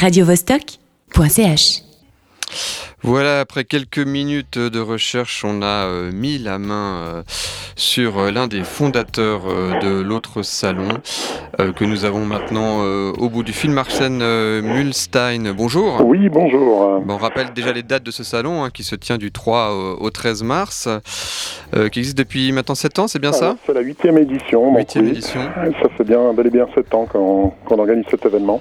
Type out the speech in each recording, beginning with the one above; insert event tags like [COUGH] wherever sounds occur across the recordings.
radiovostok.ch. Voilà, après quelques minutes de recherche, on a euh, mis la main euh, sur euh, l'un des fondateurs de l'autre salon que nous avons maintenant au bout du film, Arsène Mulstein. Bonjour. Oui, bonjour. on rappelle déjà les dates de ce salon hein, qui se tient du 3 au 13 mars, qui existe depuis maintenant 7 ans, c'est bien ça? C'est la huitième édition. Huitième édition. Ça fait bien, bel et bien 7 ans qu'on organise cet événement.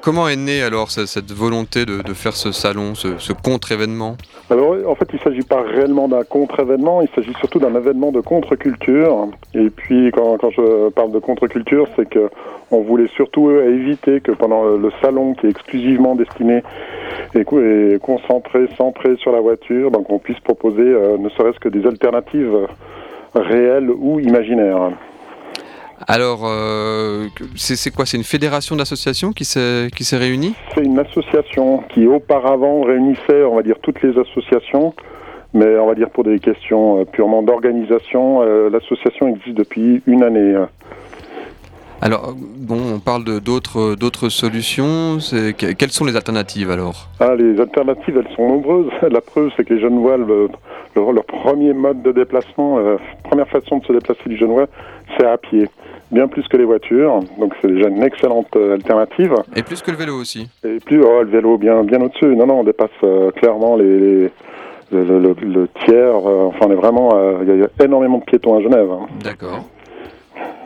comment est née alors cette volonté de, faire ce salon, ce, contre-événement Alors en fait il ne s'agit pas réellement d'un contre-événement, il s'agit surtout d'un événement de contre-culture. Et puis quand, je parle de contre-culture, c'est que on voulait surtout éviter que pendant le salon qui est exclusivement destiné et, concentré, centré sur la voiture, donc on puisse proposer euh, ne serait-ce que des alternatives réelles ou imaginaires. Alors, euh, c'est quoi C'est une fédération d'associations qui s'est réunie? C'est une association qui auparavant réunissait, on va dire, toutes les associations, mais on va dire pour des questions euh, purement d'organisation, euh, l'association existe depuis une année. Alors, bon, on parle d'autres d'autres solutions. Quelles sont les alternatives alors? Ah, Les alternatives, elles sont nombreuses. [LAUGHS] La preuve, c'est que les Genevois, le, leur premier mode de déplacement, la première façon de se déplacer du Genevois, c'est à pied bien plus que les voitures, donc c'est déjà une excellente euh, alternative. Et plus que le vélo aussi Et plus, oh, le vélo bien, bien au-dessus. Non, non, on dépasse euh, clairement les, le, tiers. Euh, enfin, on est vraiment. Il y, a énormément de piétons à Genève. Hein. D'accord.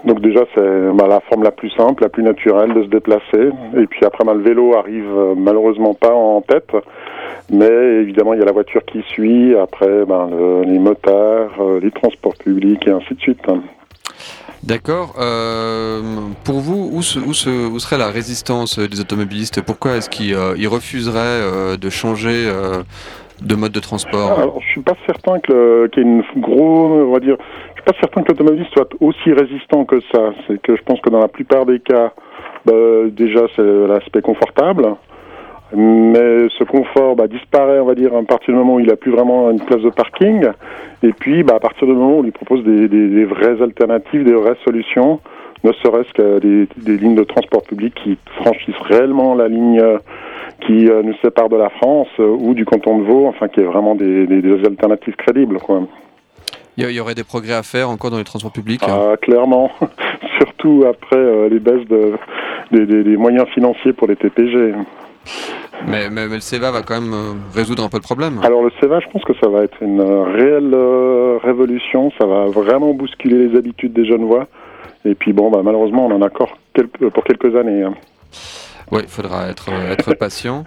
Donc déjà, c'est bah, la forme la plus simple, la plus naturelle de se déplacer. Et puis après, bah, le vélo arrive malheureusement pas en tête. Mais évidemment, il y a la voiture qui suit, après bah, les motards, les transports publics et ainsi de suite. D'accord. Euh, pour vous, où, serait la résistance des automobilistes? Pourquoi est-ce qu'ils euh, refuseraient euh, de changer de mode de transport? Alors, Je suis pas certain qu'il y ait une grosse, on va dire, suis pas certain que l'automobiliste soit aussi résistant que ça. C'est que je pense que dans la plupart des cas, bah, déjà c'est l'aspect confortable. Mais ce confort bah, disparaît, on va dire, à partir du moment où il n'a plus vraiment une place de parking. Et puis, bah, à partir du moment où on lui propose des, des, vraies alternatives, des vraies solutions, ne serait-ce que des, des, lignes de transport public qui franchissent réellement la ligne euh, qui euh, nous sépare de la France euh, ou du canton de Vaud, enfin, qui est vraiment des, alternatives crédibles. Quoi. Il y aurait des progrès à faire encore dans les transports publics ah, Clairement, [LAUGHS] surtout après les baisses de, des moyens financiers pour les TPG. Mais, le CEVA va quand même euh, résoudre un peu le problème. Alors le CEVA, je pense que ça va être une euh, réelle euh, révolution. Ça va vraiment bousculer les habitudes des jeunes voix. Et puis bon, bah, malheureusement, on en a encore pour quelques années. Hein. Oui, il faudra être, être patient.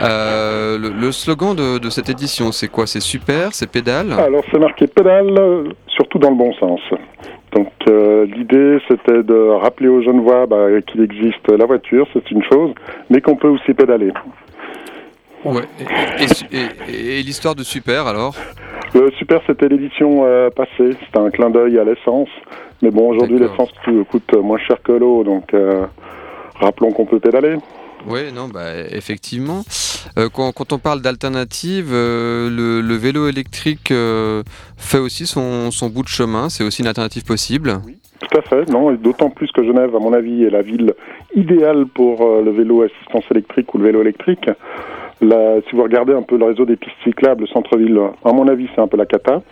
le, slogan de, cette édition, c'est quoi? C'est super, c'est pédale? Alors c'est marqué pédale, surtout dans le bon sens. Donc l'idée c'était de rappeler aux jeunes voix bah, qu'il existe la voiture, c'est une chose, mais qu'on peut aussi pédaler. Ouais. Et, l'histoire de Super alors? Le Super, c'était l'édition euh, passée. C'était un clin d'œil à l'essence. Mais bon, aujourd'hui, l'essence coûte moins cher que l'eau. Donc, euh, rappelons qu'on peut pédaler. Oui, non, bah, effectivement. Euh, quand, on parle d'alternative, le, vélo électrique fait aussi son, son, bout de chemin. C'est aussi une alternative possible. Oui, tout à fait. Non, d'autant plus que Genève, à mon avis, est la ville idéale pour le vélo assistance électrique ou le vélo électrique si vous regardez un peu le réseau des pistes cyclables, le centre-ville, à mon avis, c'est un peu la cata.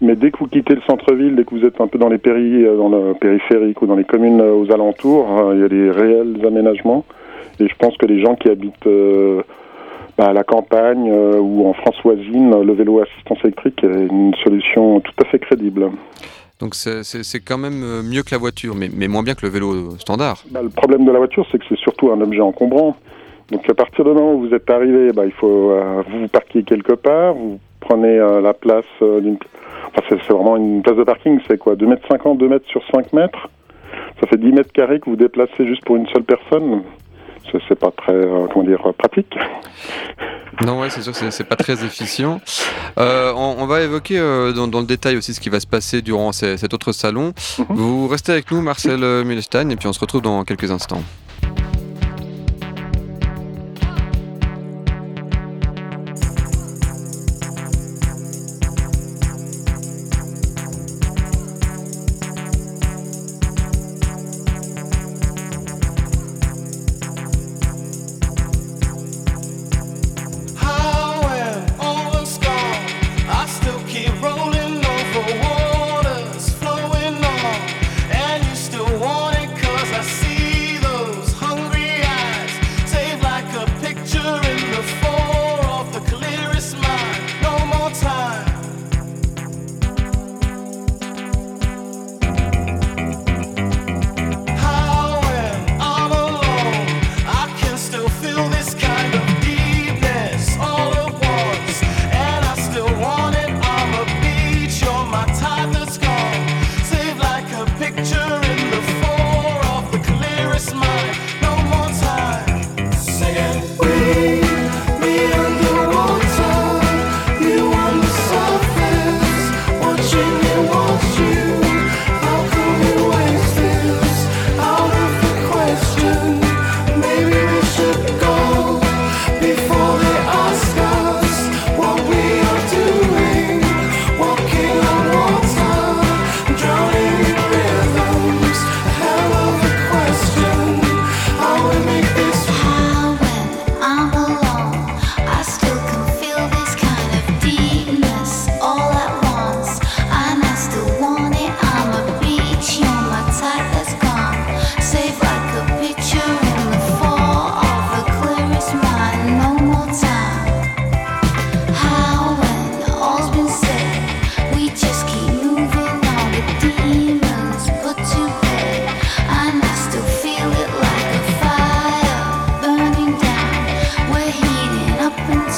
Mais dès que vous quittez le centre-ville, dès que vous êtes un peu dans les péri, euh, dans le périphérique ou dans les communes euh, aux alentours, hein, il y a des réels aménagements. Et je pense que les gens qui habitent euh, bah, à la campagne ou en France voisine, le vélo assistance électrique est une solution tout à fait crédible. Donc c'est quand même mieux que la voiture, mais, mais, moins bien que le vélo standard. Bah, le problème de la voiture, c'est que c'est surtout un objet encombrant. Donc à partir du moment où vous êtes arrivé, bah, il faut euh, vous, vous parquer quelque part, vous prenez la place d'une... Enfin, c'est vraiment une place de parking, c'est quoi 2 mètres 50, 2 mètres sur 5 mètres? Ça fait 10 mètres carrés que vous déplacez juste pour une seule personne? C'est pas très comment dire pratique? Non, ouais, c'est sûr, c'est pas très efficient. on, va évoquer dans, le détail aussi ce qui va se passer durant cet autre salon. Mhm. Vous restez avec nous, Marcel Milstein, et puis on se retrouve dans quelques instants.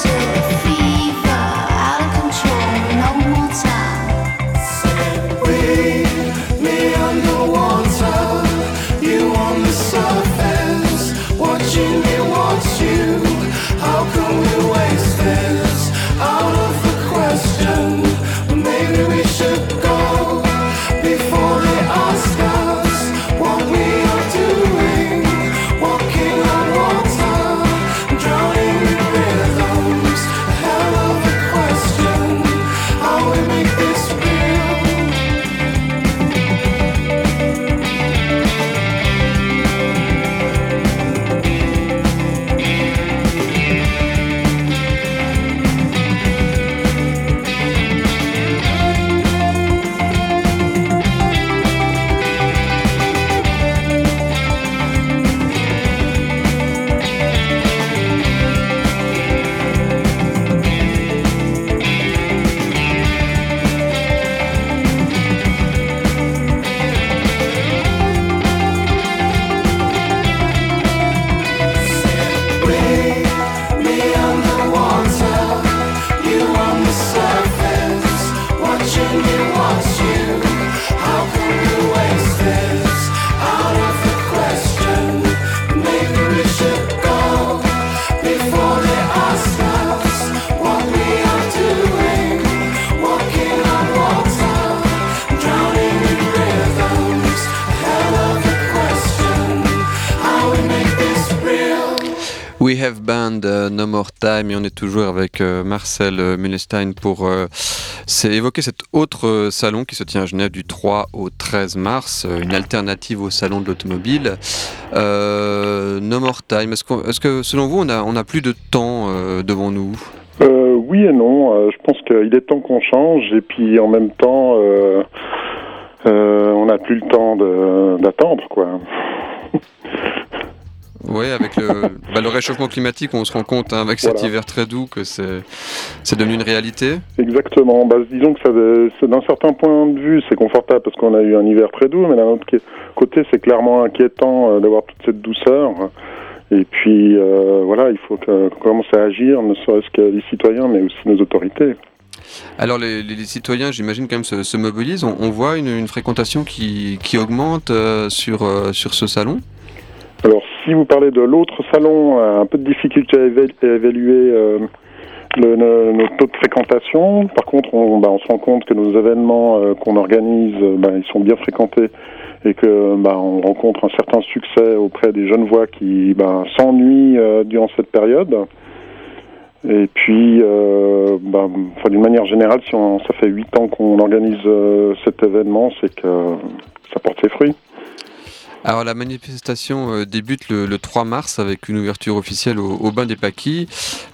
yourself. Have Band, uh, No More Time, et on est toujours avec euh, Marcel euh, pour euh, évoquer cet autre salon qui se tient à Genève du 3 au 13 mars, une alternative au salon de l'automobile. no More Time, est-ce, que selon vous on a, on a plus de temps devant nous? Oui et non, je pense qu'il est temps qu'on change et puis en même temps on n'a plus le temps d'attendre quoi. [LAUGHS] Oui, avec bah, le, réchauffement climatique, on se rend compte hein, avec cet hiver très doux que c'est devenu une réalité. Exactement. Bah, disons que d'un certain point de vue, c'est confortable parce qu'on a eu un hiver très doux, mais d'un autre côté, c'est clairement inquiétant euh, d'avoir toute cette douceur. Et puis, euh, voilà, il faut qu'on commence à agir, ne serait-ce que les citoyens, mais aussi nos autorités. Alors les, citoyens, j'imagine quand même se, mobilisent. On, voit une, fréquentation qui, augmente euh, sur, sur ce salon alors, si vous parlez de l'autre salon, un peu de difficulté à, évaluer euh, le, notre taux de fréquentation. Par contre, on, bah, on se rend compte que nos événements euh, qu'on organise, euh, bah, ils sont bien fréquentés et que bah, on rencontre un certain succès auprès des jeunes voix qui bah, s'ennuient durant cette période. Et puis, bah, d'une manière générale, si on, ça fait huit ans qu'on organise cet événement, c'est que ça porte ses fruits. Alors la manifestation euh, débute le, 3 mars avec une ouverture officielle au, Bain des Paquis,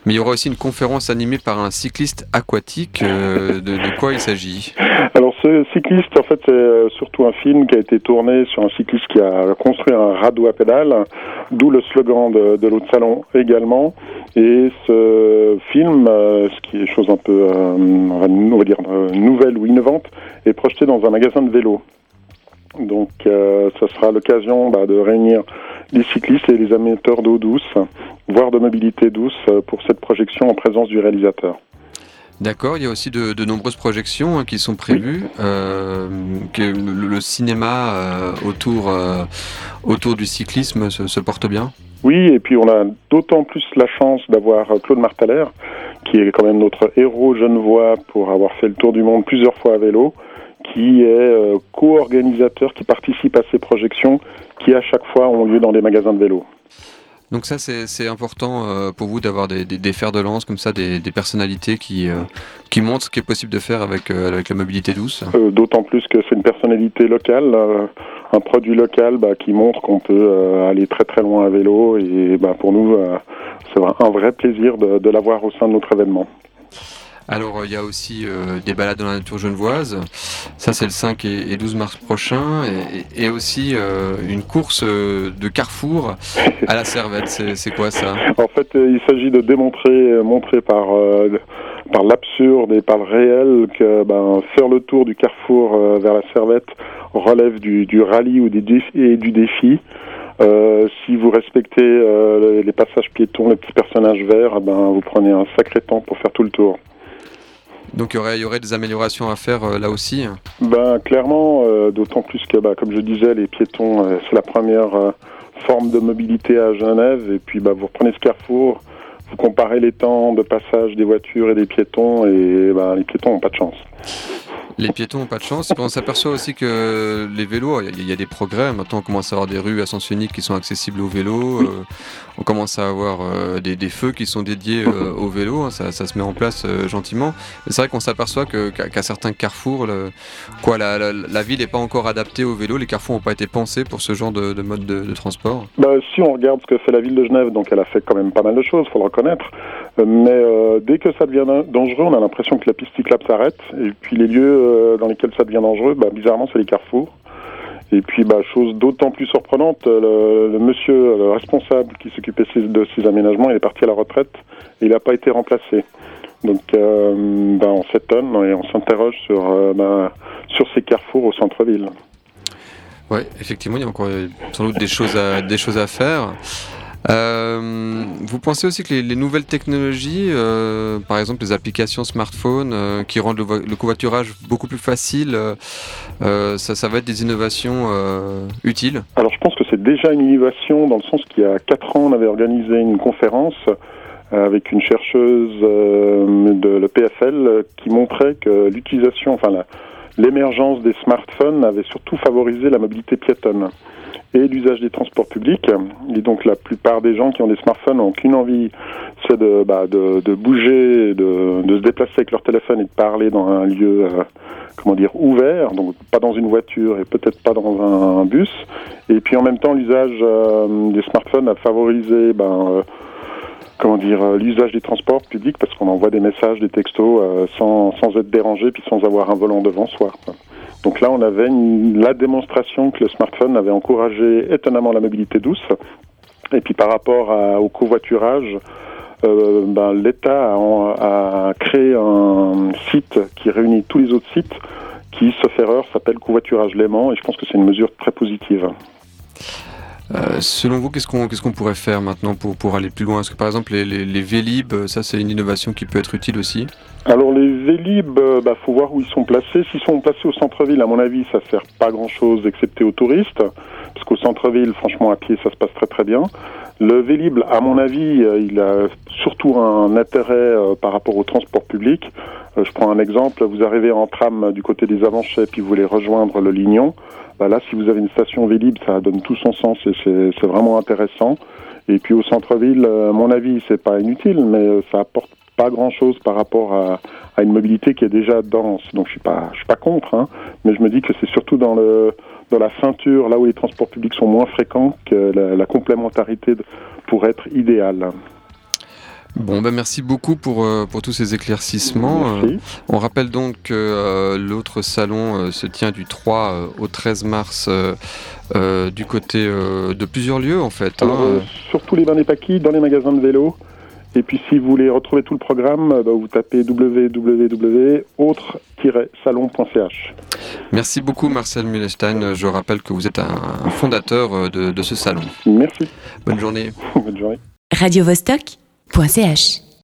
mais il y aura aussi une conférence animée par un cycliste aquatique. Euh, de, quoi il s'agit? Alors ce cycliste, en fait, c'est euh, surtout un film qui a été tourné sur un cycliste qui a construit un radeau à pédales, d'où le slogan de, l'autre salon également. Et ce film, ce qui est chose un peu, on va dire, nouvelle ou innovante, est projeté dans un magasin de vélo. Donc, euh, ce sera l'occasion bah, de réunir les cyclistes et les amateurs d'eau douce, voire de mobilité douce, euh, pour cette projection en présence du réalisateur. D'accord, il y a aussi de, nombreuses projections hein, qui sont prévues. Euh, que le, cinéma autour, autour du cyclisme se, porte bien? Oui, et puis on a d'autant plus la chance d'avoir Claude Martaler, qui est quand même notre héros genevois pour avoir fait le tour du monde plusieurs fois à vélo qui est euh, co-organisateur, qui participe à ces projections qui à chaque fois ont lieu dans des magasins de vélo. Donc ça, c'est important euh, pour vous d'avoir des, des, fers de lance comme ça, des, personnalités qui, euh, qui montrent ce qui est possible de faire avec, avec la mobilité douce D'autant plus que c'est une personnalité locale, un produit local bah, qui montre qu'on peut aller très très loin à vélo. Et bah, pour nous, c'est un vrai plaisir de, de l'avoir au sein de notre événement. Alors, il y a aussi euh, des balades dans la nature genevoise. Ça, c'est le 5 et, 12 mars prochain. Et, aussi euh, une course euh, de carrefour à la Servette. C'est quoi ça? En fait, il s'agit de démontrer, montrer par, par l'absurde et par le réel que ben, faire le tour du carrefour vers la Servette relève du, rallye ou et du défi. si vous respectez les passages piétons, les petits personnages verts, ben, vous prenez un sacré temps pour faire tout le tour. Donc il y aurait, y aurait des améliorations à faire euh, là aussi ben, Clairement, euh, d'autant plus que, bah, comme je disais, les piétons, euh, c'est la première forme de mobilité à Genève. Et puis bah, vous reprenez ce carrefour, vous comparez les temps de passage des voitures et des piétons, et bah, les piétons n'ont pas de chance. Les piétons n'ont pas de chance. On s'aperçoit aussi que les vélos, il y, a des progrès. Maintenant, on commence à avoir des rues à sens unique qui sont accessibles aux vélos. Euh, on commence à avoir euh, des, feux qui sont dédiés euh, [LAUGHS] aux vélos. Hein. Ça, se met en place gentiment. C'est vrai qu'on s'aperçoit qu'à certains carrefours, quoi, la, ville n'est pas encore adaptée aux vélos. Les carrefours n'ont pas été pensés pour ce genre de, mode de, transport. Bah, si on regarde ce que fait la ville de Genève, donc elle a fait quand même pas mal de choses, il faut le reconnaître. Mais dès que ça devient dangereux, on a l'impression que la piste cyclable s'arrête. Et puis les lieux euh, dans lesquels ça devient dangereux, bah, bizarrement, c'est les carrefours. Et puis, bah, chose d'autant plus surprenante, le, monsieur, le responsable qui s'occupait de ces aménagements, il est parti à la retraite et il n'a pas été remplacé. Donc, euh, bah, on s'étonne et on s'interroge sur, euh, sur ces carrefours au centre-ville. Oui, effectivement, il y a encore sans doute des choses à, des choses à faire. Euh, vous pensez aussi que les, nouvelles technologies, euh, par exemple les applications smartphone euh, qui rendent le, covoiturage beaucoup plus facile, ça, va être des innovations utiles? Alors je pense que c'est déjà une innovation dans le sens qu'il y a 4 ans on avait organisé une conférence avec une chercheuse de l'EPFL qui montrait que l'utilisation, enfin l'émergence des smartphones avait surtout favorisé la mobilité piétonne. Et l'usage des transports publics. Et donc la plupart des gens qui ont des smartphones n'ont qu'une envie, c'est de, bah, de, bouger, de, se déplacer avec leur téléphone et de parler dans un lieu, euh, comment dire, ouvert, donc pas dans une voiture et peut-être pas dans un, bus. Et puis en même temps, l'usage euh, des smartphones a favorisé ben, euh, comment dire, l'usage des transports publics parce qu'on envoie des messages, des textos sans, sans être dérangé puis sans avoir un volant devant soi. Donc là, on avait la démonstration que le smartphone avait encouragé étonnamment la mobilité douce. Et puis par rapport au covoiturage, euh, ben, l'État a, a, créé un site qui réunit tous les autres sites qui, sauf erreur, s'appelle Covoiturage Léman et je pense que c'est une mesure très positive. Euh, selon vous, qu'est-ce qu'on qu'est-ce qu'on pourrait faire maintenant pour, aller plus loin? Est-ce que par exemple les, les, les Vélib, ça c'est une innovation qui peut être utile aussi? Alors les Vélib, euh, bah, faut voir où ils sont placés. S'ils sont placés au centre-ville, à mon avis, ça sert pas grand-chose excepté aux touristes, parce qu'au centre-ville, franchement, à pied, ça se passe très très bien. Le Vélib, à mon avis, il a surtout un intérêt par rapport au transport public. je prends un exemple, vous arrivez en tram du côté des Avanchets, puis vous voulez rejoindre le Lignon. Bah là, si vous avez une station Vélib, ça donne tout son sens et c'est vraiment intéressant. Et puis au centre-ville, à mon avis, c'est pas inutile, mais euh, ça apporte pas grand-chose par rapport à, à, une mobilité qui est déjà dense. Donc je suis pas, je suis pas contre, hein, mais je me dis que c'est surtout dans le dans la ceinture, là où les transports publics sont moins fréquents, que la, la complémentarité pourrait être idéale. Bon, ben merci beaucoup pour, euh, pour tous ces éclaircissements. Euh, on rappelle donc que euh, l'autre salon se tient du 3 au 13 mars du côté de plusieurs lieux en fait. Hein. surtout les bains des paquis, dans les magasins de vélo. Et puis si vous voulez retrouver tout le programme, bah, vous tapez www.autre-salon.ch. Merci beaucoup Marcel Mühlestein. Je rappelle que vous êtes un, fondateur de, de, ce salon. Merci. Bonne journée. [LAUGHS] Bonne journée. Radio Vostok .ch